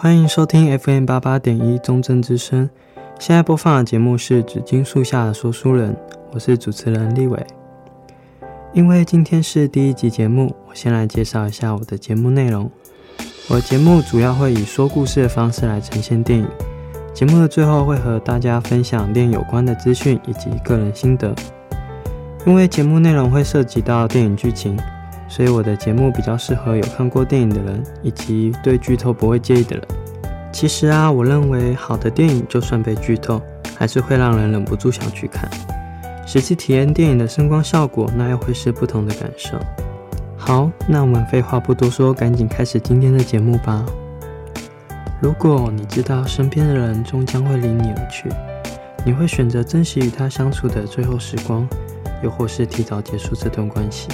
欢迎收听 FM 八八点一中正之声。现在播放的节目是《紫金树下的说书人》，我是主持人立伟。因为今天是第一集节目，我先来介绍一下我的节目内容。我的节目主要会以说故事的方式来呈现电影。节目的最后会和大家分享电影有关的资讯以及个人心得。因为节目内容会涉及到电影剧情。所以我的节目比较适合有看过电影的人，以及对剧透不会介意的人。其实啊，我认为好的电影就算被剧透，还是会让人忍不住想去看。实际体验电影的声光效果，那又会是不同的感受。好，那我们废话不多说，赶紧开始今天的节目吧。如果你知道身边的人终将会离你而去，你会选择珍惜与他相处的最后时光，又或是提早结束这段关系？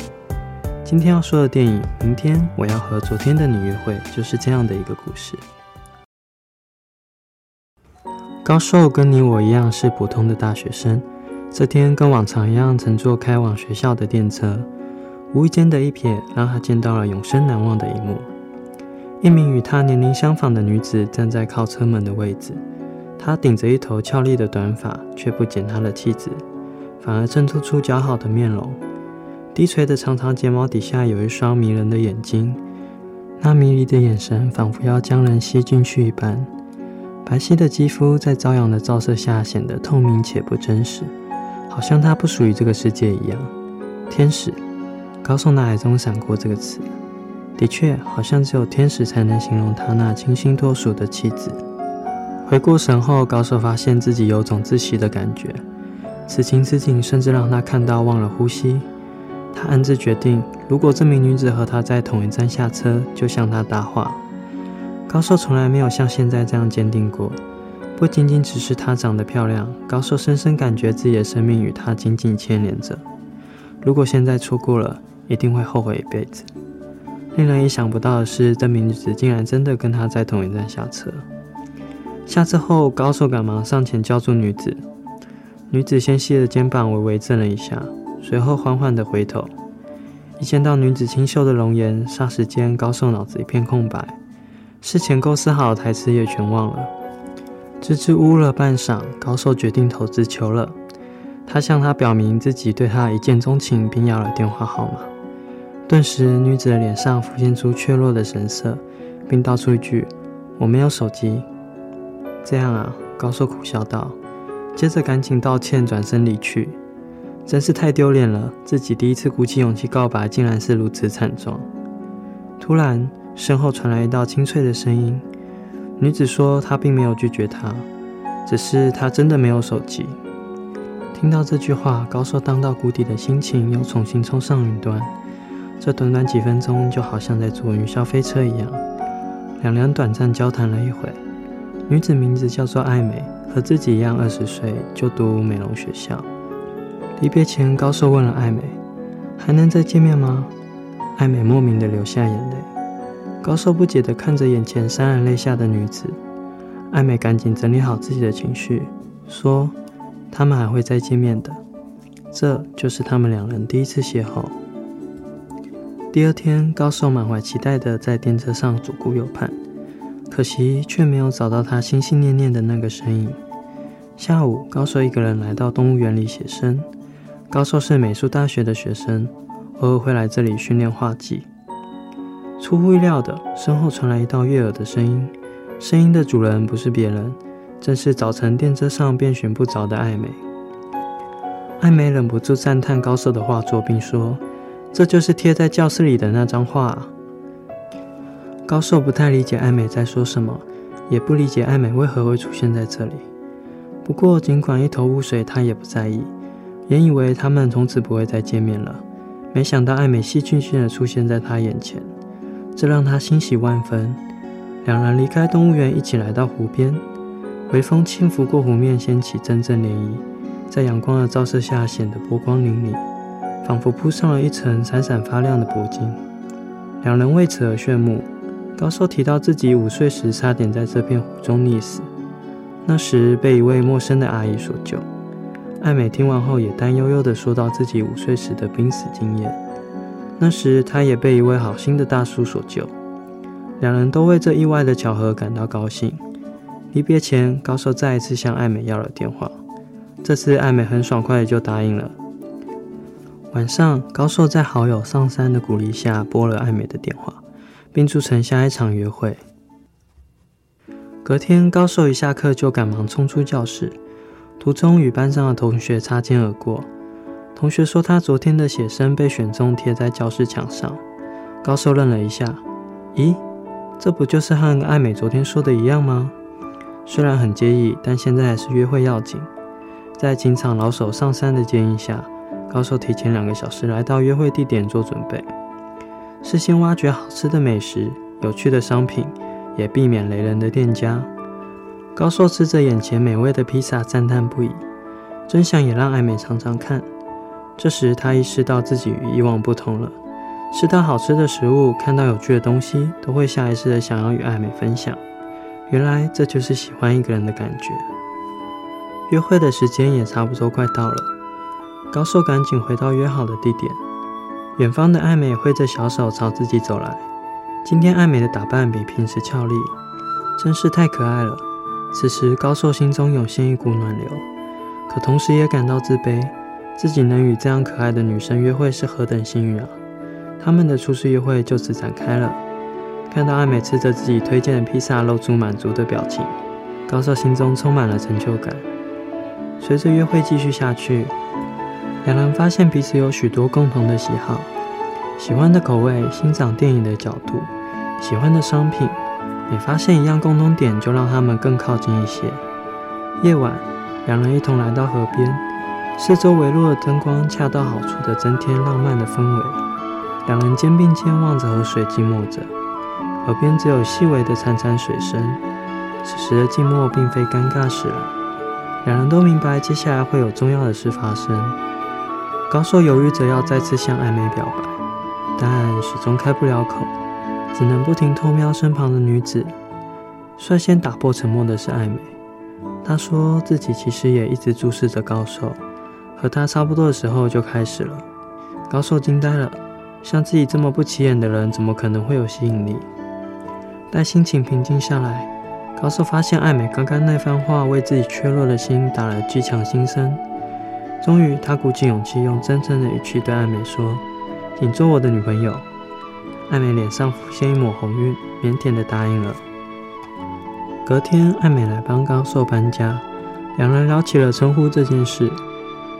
今天要说的电影《明天我要和昨天的你约会》就是这样的一个故事。高寿跟你我一样是普通的大学生，这天跟往常一样乘坐开往学校的电车，无意间的一瞥让他见到了永生难忘的一幕：一名与他年龄相仿的女子站在靠车门的位置，她顶着一头俏丽的短发，却不减她的气质，反而衬托出姣好的面容。低垂的长长睫毛底下有一双迷人的眼睛，那迷离的眼神仿佛要将人吸进去一般。白皙的肌肤在朝阳的照射下显得透明且不真实，好像它不属于这个世界一样。天使，高寿脑海中闪过这个词，的确，好像只有天使才能形容他那清新脱俗的气质。回过神后，高手发现自己有种窒息的感觉，此情此景甚至让他看到忘了呼吸。他暗自决定，如果这名女子和他在同一站下车，就向她搭话。高寿从来没有像现在这样坚定过，不仅仅只是她长得漂亮，高寿深深感觉自己的生命与她紧紧牵连着。如果现在错过了，一定会后悔一辈子。令人意想不到的是，这名女子竟然真的跟他在同一站下车。下车后，高寿赶忙上前叫住女子，女子纤细的肩膀微微震了一下。随后缓缓地回头，一见到女子清秀的容颜，霎时间高寿脑子一片空白，事前构思好的台词也全忘了。支支吾吾了半晌，高寿决定投直球了。他向她表明自己对她一见钟情，并要了电话号码。顿时，女子的脸上浮现出怯弱的神色，并道出一句：“我没有手机。”这样啊，高寿苦笑道，接着赶紧道歉，转身离去。真是太丢脸了！自己第一次鼓起勇气告白，竟然是如此惨状。突然，身后传来一道清脆的声音。女子说：“她并没有拒绝他，只是她真的没有手机。”听到这句话，高寿荡到谷底的心情又重新冲上云端。这短短几分钟，就好像在坐云霄飞车一样。两人短暂交谈了一会。女子名字叫做艾美，和自己一样二十岁，就读美容学校。离别前，高寿问了爱美：“还能再见面吗？”爱美莫名的流下眼泪。高寿不解的看着眼前潸然泪下的女子，爱美赶紧整理好自己的情绪，说：“他们还会再见面的，这就是他们两人第一次邂逅。”第二天，高寿满怀期待的在电车上左顾右盼，可惜却没有找到他心心念念的那个身影。下午，高寿一个人来到动物园里写生。高寿是美术大学的学生，偶尔会来这里训练画技。出乎意料的，身后传来一道悦耳的声音，声音的主人不是别人，正是早晨电车上便寻不着的爱美。爱美忍不住赞叹高寿的画作，并说：“这就是贴在教室里的那张画。”高寿不太理解爱美在说什么，也不理解爱美为何会出现在这里。不过，尽管一头雾水，他也不在意。原以为他们从此不会再见面了，没想到爱美戏剧性的出现在他眼前，这让他欣喜万分。两人离开动物园，一起来到湖边，微风轻拂过湖面，掀起阵阵涟漪，在阳光的照射下显得波光粼粼，仿佛铺上了一层闪闪发亮的铂金。两人为此而炫目。高寿提到自己五岁时差点在这片湖中溺死，那时被一位陌生的阿姨所救。爱美听完后也担忧忧地说到自己五岁时的濒死经验。那时她也被一位好心的大叔所救。两人都为这意外的巧合感到高兴。离别前，高寿再一次向爱美要了电话，这次爱美很爽快的就答应了。晚上，高寿在好友上山的鼓励下拨了爱美的电话，并促成下一场约会。隔天，高寿一下课就赶忙冲出教室，途中与班上的同学擦肩而过。同学说他昨天的写生被选中贴在教室墙上。高寿愣了一下，咦，这不就是和爱美昨天说的一样吗？虽然很介意，但现在还是约会要紧。在情场老手上山的建议下，高寿提前两个小时来到约会地点做准备，事先挖掘好吃的美食、有趣的商品，也避免雷人的店家。高寿吃着眼前美味的披萨，赞叹不已，真想也让爱美尝尝看。这时他意识到自己与以往不同了，吃到好吃的食物，看到有趣的东西，都会下意识的想要与爱美分享。原来这就是喜欢一个人的感觉。约会的时间也差不多快到了，高寿赶紧回到约好的地点。远方的爱美挥着小手朝自己走来。今天爱美的打扮比平时俏丽，真是太可爱了。此时高寿心中涌现一股暖流，可同时也感到自卑。自己能与这样可爱的女生约会是何等幸运啊！他们的初次约会就此展开了。看到爱美吃着自己推荐的披萨，露出满足的表情，高寿心中充满了成就感。随着约会继续下去，两人发现彼此有许多共同的喜好、喜欢的口味、欣赏电影的角度、喜欢的商品。每发现一样共同点，就让他们更靠近一些。夜晚，两人一同来到河边，四周微弱的灯光恰到好处地增添浪漫的氛围。两人肩并肩望着河水，静默着。耳边只有细微的潺潺水声，此时的静默并非尴尬使然，两人都明白接下来会有重要的事发生。高寿犹豫着要再次向爱美表白，但始终开不了口，只能不停偷瞄身旁的女子。率先打破沉默的是爱美，她说自己其实也一直注视着高寿，和他差不多的时候就开始了。高寿惊呆了，像自己这么不起眼的人，怎么可能会有吸引力？待心情平静下来，高寿发现爱美刚刚那番话为自己缺弱的心打了剂强心针。终于，他鼓起勇气，用真诚的语气对爱美说：“请做我的女朋友。”爱美脸上浮现一抹红晕，腼腆的答应了。隔天，爱美来帮高寿搬家，两人聊起了称呼这件事。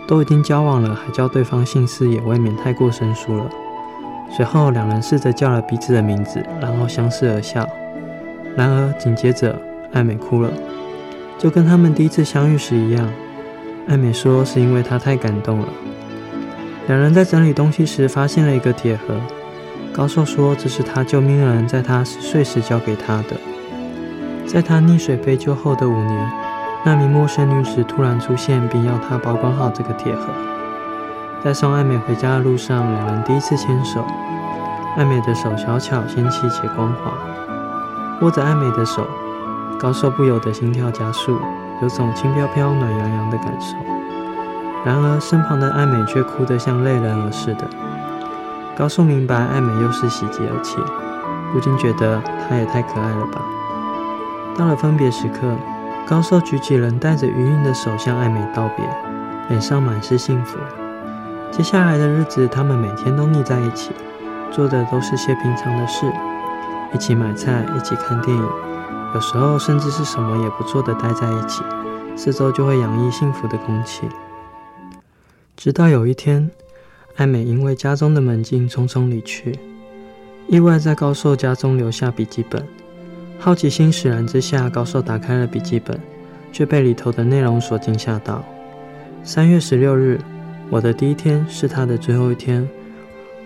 都已经交往了，还叫对方姓氏，也未免太过生疏了。随后，两人试着叫了彼此的名字，然后相视而笑。然而，紧接着，爱美哭了，就跟他们第一次相遇时一样。爱美说是因为她太感动了。两人在整理东西时发现了一个铁盒，高寿说这是他救命恩人在他十岁时交给他的。在他溺水被救后的五年，那名陌生女子突然出现，并要他保管好这个铁盒。在送爱美回家的路上，两人第一次牵手，爱美的手小巧纤细且光滑。握着爱美的手，高寿不由得心跳加速，有种轻飘飘、暖洋洋的感受。然而，身旁的爱美却哭得像泪人儿似的。高寿明白爱美又是喜极而泣，不禁觉得她也太可爱了吧。到了分别时刻，高寿举起仍带着余韵的手向爱美道别，脸上满是幸福。接下来的日子，他们每天都腻在一起，做的都是些平常的事。一起买菜，一起看电影，有时候甚至是什么也不做的待在一起，四周就会洋溢幸福的空气。直到有一天，爱美因为家中的门禁匆匆离去，意外在高寿家中留下笔记本。好奇心使然之下，高寿打开了笔记本，却被里头的内容所惊吓到。三月十六日，我的第一天是他的最后一天，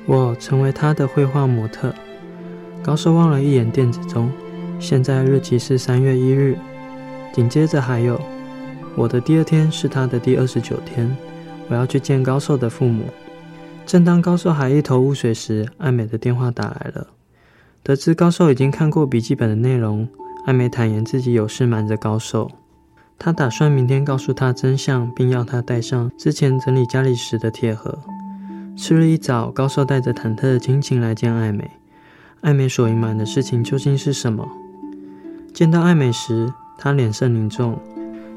我成为他的绘画模特。高寿望了一眼电子钟，现在日期是三月一日。紧接着还有，我的第二天是他的第二十九天，我要去见高寿的父母。正当高寿还一头雾水时，爱美的电话打来了。得知高寿已经看过笔记本的内容，爱美坦言自己有事瞒着高寿，她打算明天告诉他真相，并要他带上之前整理家里时的铁盒。次日一早，高寿带着忐忑的心情来见爱美。爱美所隐瞒的事情究竟是什么？见到爱美时，她脸色凝重，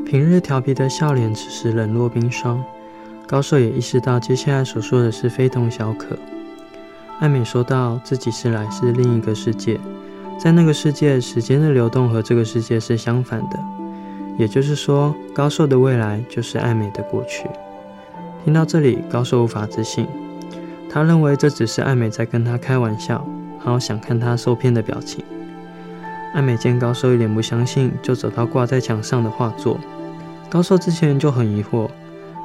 平日调皮的笑脸此时冷若冰霜。高寿也意识到接下来所说的是非同小可。爱美说道：“自己是来自另一个世界，在那个世界，时间的流动和这个世界是相反的。也就是说，高寿的未来就是爱美的过去。”听到这里，高寿无法置信，他认为这只是爱美在跟他开玩笑，好想看他受骗的表情。爱美见高寿一脸不相信，就走到挂在墙上的画作。高寿之前就很疑惑，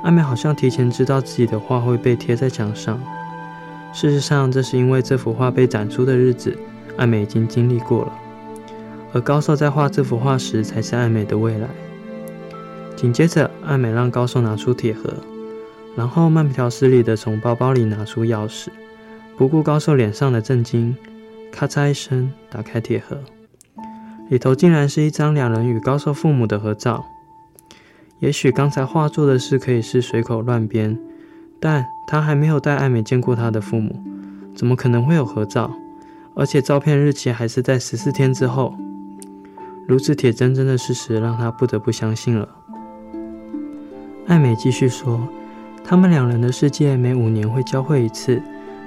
爱美好像提前知道自己的画会被贴在墙上。事实上，这是因为这幅画被展出的日子，爱美已经经历过了。而高寿在画这幅画时，才是爱美的未来。紧接着，爱美让高寿拿出铁盒，然后慢条斯理地从包包里拿出钥匙，不顾高寿脸上的震惊，咔嚓一声打开铁盒，里头竟然是一张两人与高寿父母的合照。也许刚才画作的事可以是随口乱编。但他还没有带艾美见过他的父母，怎么可能会有合照？而且照片日期还是在十四天之后。如此铁铮铮的事实让他不得不相信了。艾美继续说，他们两人的世界每五年会交汇一次，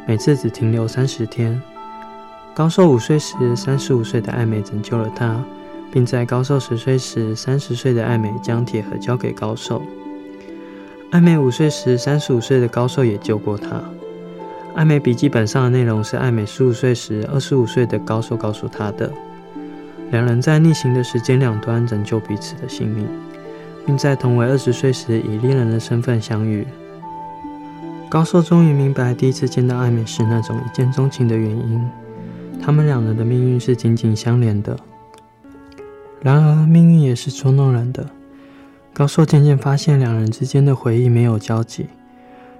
每次只停留三十天。高寿五岁时，三十五岁的艾美拯救了他，并在高寿十岁时，三十岁的爱美将铁盒交给高寿。爱美五岁时，三十五岁的高寿也救过她。爱美笔记本上的内容是爱美十五岁时，二十五岁的高寿告诉她的。两人在逆行的时间两端拯救彼此的性命，并在同为二十岁时以恋人的身份相遇。高寿终于明白第一次见到爱美时那种一见钟情的原因。他们两人的命运是紧紧相连的。然而，命运也是捉弄人的。高寿渐渐发现，两人之间的回忆没有交集。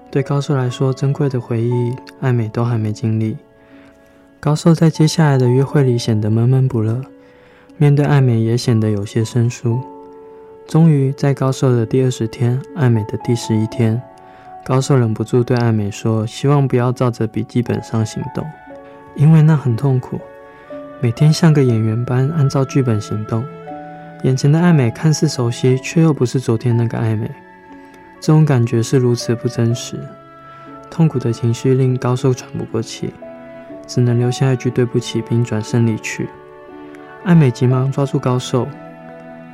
对高寿来说，珍贵的回忆，爱美都还没经历。高寿在接下来的约会里显得闷闷不乐，面对爱美也显得有些生疏。终于，在高寿的第二十天，爱美的第十一天，高寿忍不住对爱美说：“希望不要照着笔记本上行动，因为那很痛苦。每天像个演员般按照剧本行动。”眼前的爱美看似熟悉，却又不是昨天那个爱美。这种感觉是如此不真实，痛苦的情绪令高寿喘不过气，只能留下一句对不起，并转身离去。爱美急忙抓住高寿，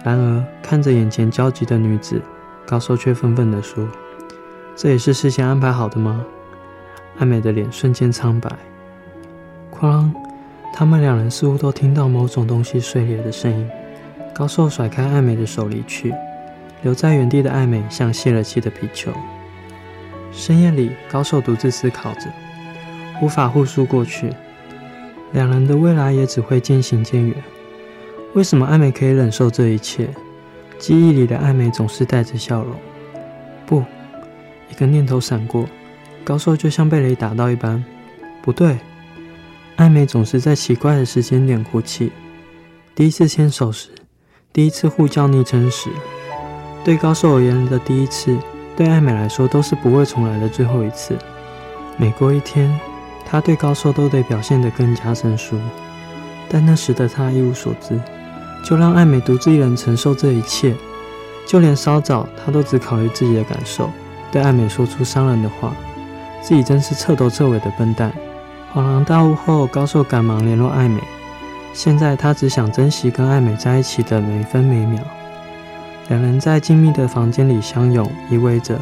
然而看着眼前焦急的女子，高寿却愤愤地说：“这也是事先安排好的吗？”爱美的脸瞬间苍白。哐！他们两人似乎都听到某种东西碎裂的声音。高寿甩开爱美的手离去，留在原地的爱美像泄了气的皮球。深夜里，高寿独自思考着，无法互诉过去，两人的未来也只会渐行渐远。为什么爱美可以忍受这一切？记忆里的爱美总是带着笑容。不，一个念头闪过，高寿就像被雷打到一般。不对，爱美总是在奇怪的时间点哭泣。第一次牵手时。第一次互叫昵称时，对高寿而言的第一次，对爱美来说都是不会重来的最后一次。每过一天，他对高寿都得表现得更加生疏，但那时的他一无所知，就让爱美独自一人承受这一切。就连稍早，他都只考虑自己的感受，对爱美说出伤人的话，自己真是彻头彻尾的笨蛋。恍然大悟后，高寿赶忙联络爱美。现在他只想珍惜跟爱美在一起的每分每秒。两人在静谧的房间里相拥依偎着，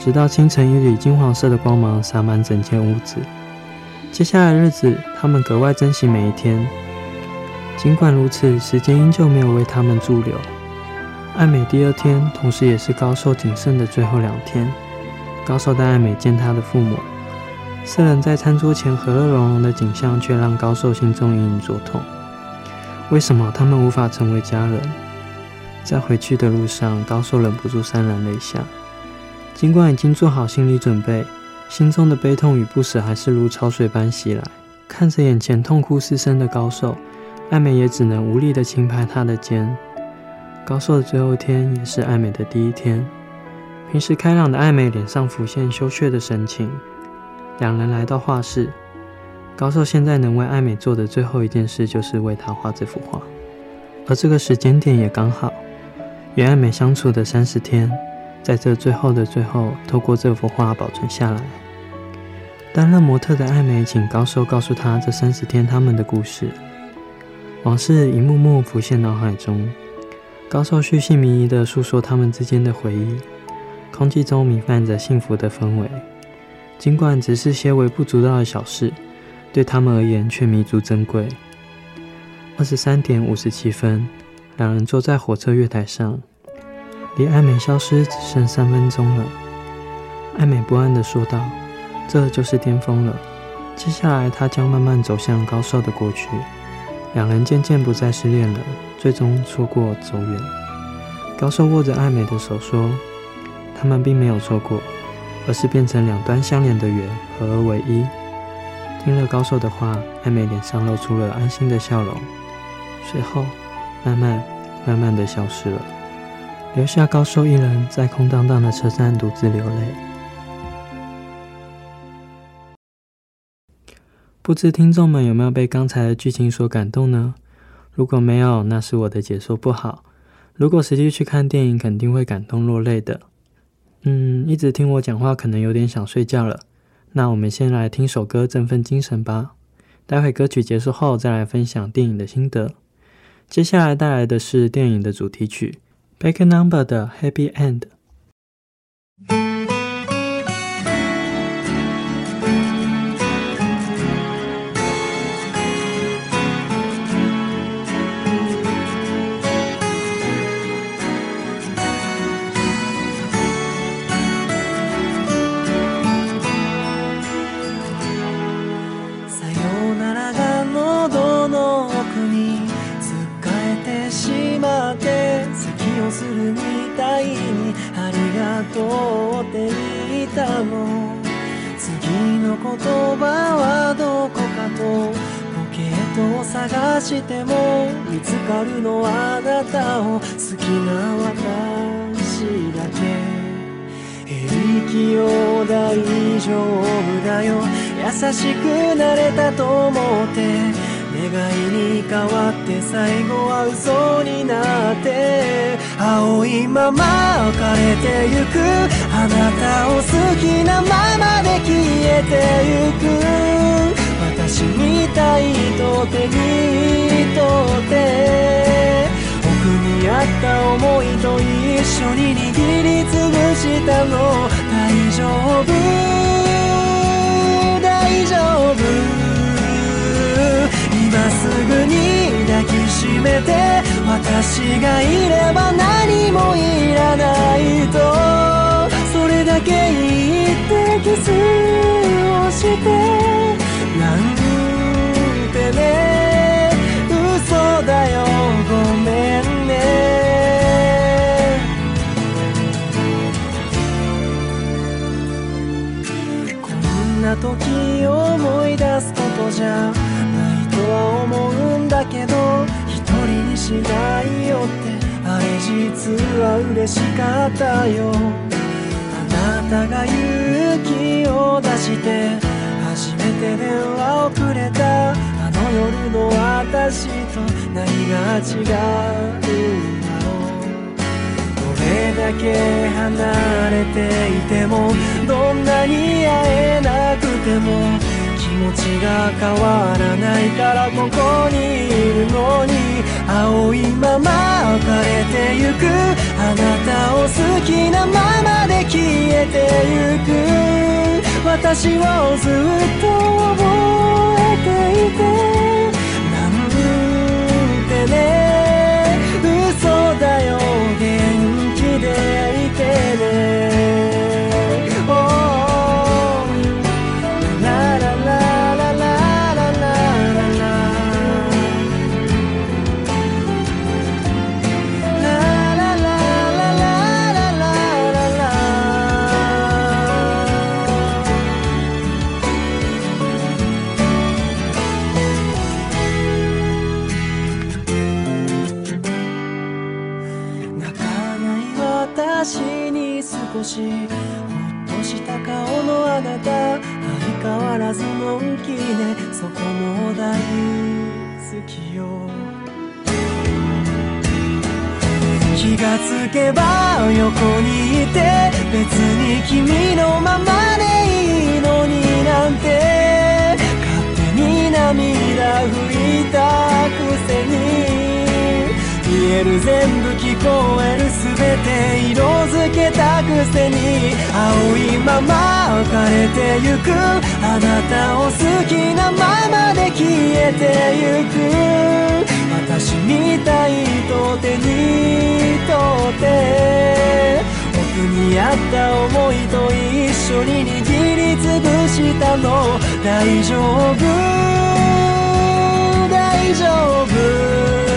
直到清晨一缕金黄色的光芒洒满整间屋子。接下来的日子，他们格外珍惜每一天。尽管如此，时间依旧没有为他们驻留。爱美第二天，同时也是高寿仅剩的最后两天。高寿带爱美见他的父母。四人在餐桌前和乐融融的景象，却让高寿心中隐隐作痛。为什么他们无法成为家人？在回去的路上，高寿忍不住潸然泪下。尽管已经做好心理准备，心中的悲痛与不舍还是如潮水般袭来。看着眼前痛哭失声的高寿，爱美也只能无力地轻拍他的肩。高寿的最后一天，也是爱美的第一天。平时开朗的爱美脸上浮现羞怯的神情。两人来到画室，高寿现在能为爱美做的最后一件事，就是为她画这幅画。而这个时间点也刚好，与爱美相处的三十天，在这最后的最后，透过这幅画保存下来。担任模特的爱美，请高寿告诉她这三十天他们的故事。往事一幕幕浮现脑海中，高寿巨细靡遗地诉说他们之间的回忆，空气中弥漫着幸福的氛围。尽管只是些微不足道的小事，对他们而言却弥足珍贵。二十三点五十七分，两人坐在火车月台上，离爱美消失只剩三分钟了。爱美不安地说道：“这就是巅峰了。”接下来，她将慢慢走向高寿的过去。两人渐渐不再失恋了，最终错过走远。高寿握着爱美的手说：“他们并没有错过，而是变成两端相连的圆，合而为一。”听了高寿的话，爱美脸上露出了安心的笑容，随后慢慢慢慢的消失了，留下高寿一人在空荡荡的车站独自流泪。不知听众们有没有被刚才的剧情所感动呢？如果没有，那是我的解说不好。如果实际去看电影，肯定会感动落泪的。嗯，一直听我讲话，可能有点想睡觉了。那我们先来听首歌振奋精神吧。待会歌曲结束后，再来分享电影的心得。接下来带来的是电影的主题曲，Back Number 的 Happy End。葉はどこかとポケットを探しても見つかるのはあなたを好きな私だけ。平気よ大丈夫だよ。優しくなれたと思って願いに変わて最后は嘘になって青いまま枯れてゆく。あなたを好きなままで消えてゆく。私みたいと手に取って奥にあった思いと一绪に握りつぶしたの。大丈夫？大丈夫？今すぐにめて私がいれば何もいらないと。それだけ言ってキスをして。なんてね嘘だよごめんね。こんな时思い出すことじゃ。しないよって。あれ実は嬉しかったよ。あなたが勇気を出して初めて电话をくれた。あの夜の私と何が违うんだろうどれだけ离れていてもどんなに会えなくてもが変わらないからここにいるのに青いまま枯れてゆく。あなたを好きなままで消えてゆく。私をずっと覚えていて。なんてね。嘘だよ。元気でいてね。全部闻こえる全て色づけたくせに青いまま枯れてゆくあなたを好きなままで消えてゆく私みたいと手に取って奥にあった思いと一绪に握りつぶしたの大丈夫大丈夫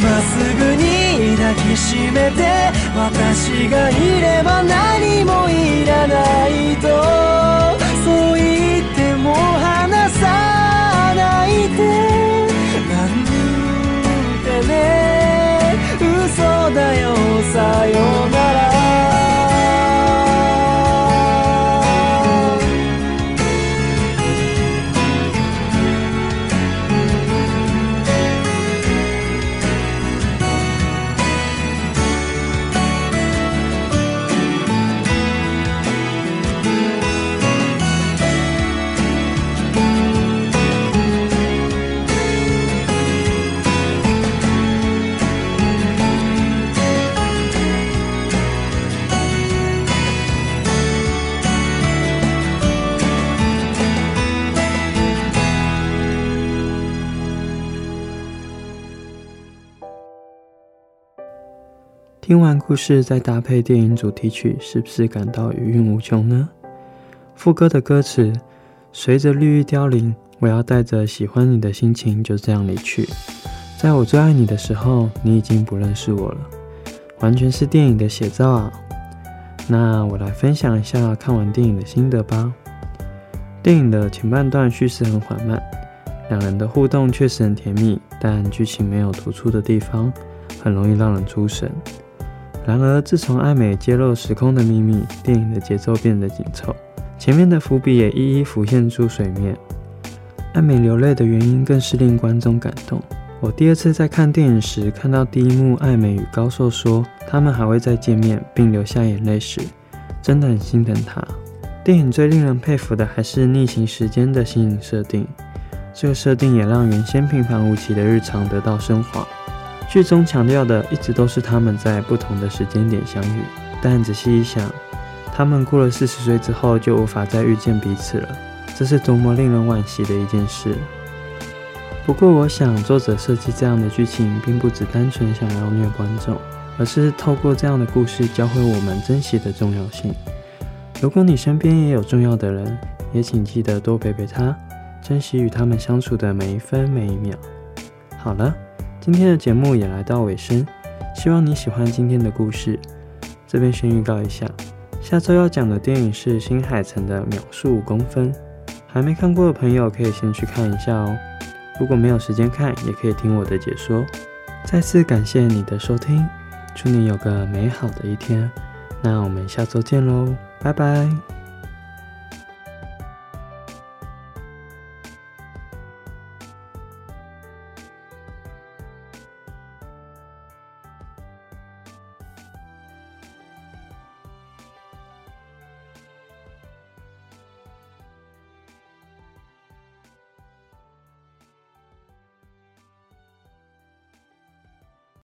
今すぐに抱きしめて私がいれば何もいらないと。听完故事，再搭配电影主题曲，是不是感到余韵无穷呢？副歌的歌词：随着绿意凋零，我要带着喜欢你的心情就这样离去。在我最爱你的时候，你已经不认识我了，完全是电影的写照啊！那我来分享一下看完电影的心得吧。电影的前半段叙事很缓慢，两人的互动确实很甜蜜，但剧情没有突出的地方，很容易让人出神。然而，自从爱美揭露时空的秘密，电影的节奏变得紧凑，前面的伏笔也一一浮现出水面。爱美流泪的原因更是令观众感动。我第二次在看电影时，看到第一幕爱美与高硕说他们还会再见面，并流下眼泪时，真的很心疼他。电影最令人佩服的还是逆行时间的新颖设定，这个设定也让原先平凡无奇的日常得到升华。剧中强调的一直都是他们在不同的时间点相遇，但仔细一想，他们过了四十岁之后就无法再遇见彼此了，这是多么令人惋惜的一件事。不过，我想作者设计这样的剧情，并不只单纯想要虐观众，而是透过这样的故事教会我们珍惜的重要性。如果你身边也有重要的人，也请记得多陪陪他，珍惜与他们相处的每一分每一秒。好了。今天的节目也来到尾声，希望你喜欢今天的故事。这边先预告一下，下周要讲的电影是新海诚的《秒速五公分》，还没看过的朋友可以先去看一下哦。如果没有时间看，也可以听我的解说。再次感谢你的收听，祝你有个美好的一天。那我们下周见喽，拜拜。